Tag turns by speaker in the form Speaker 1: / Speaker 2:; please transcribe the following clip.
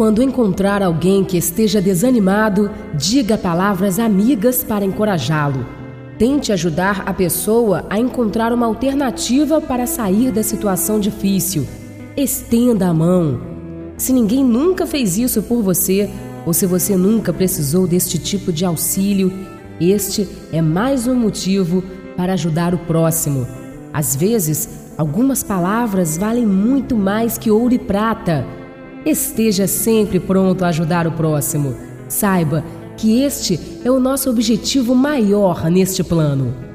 Speaker 1: Quando encontrar alguém que esteja desanimado, diga palavras amigas para encorajá-lo. Tente ajudar a pessoa a encontrar uma alternativa para sair da situação difícil. Estenda a mão. Se ninguém nunca fez isso por você, ou se você nunca precisou deste tipo de auxílio, este é mais um motivo para ajudar o próximo. Às vezes, algumas palavras valem muito mais que ouro e prata. Esteja sempre pronto a ajudar o próximo. Saiba que este é o nosso objetivo maior neste plano.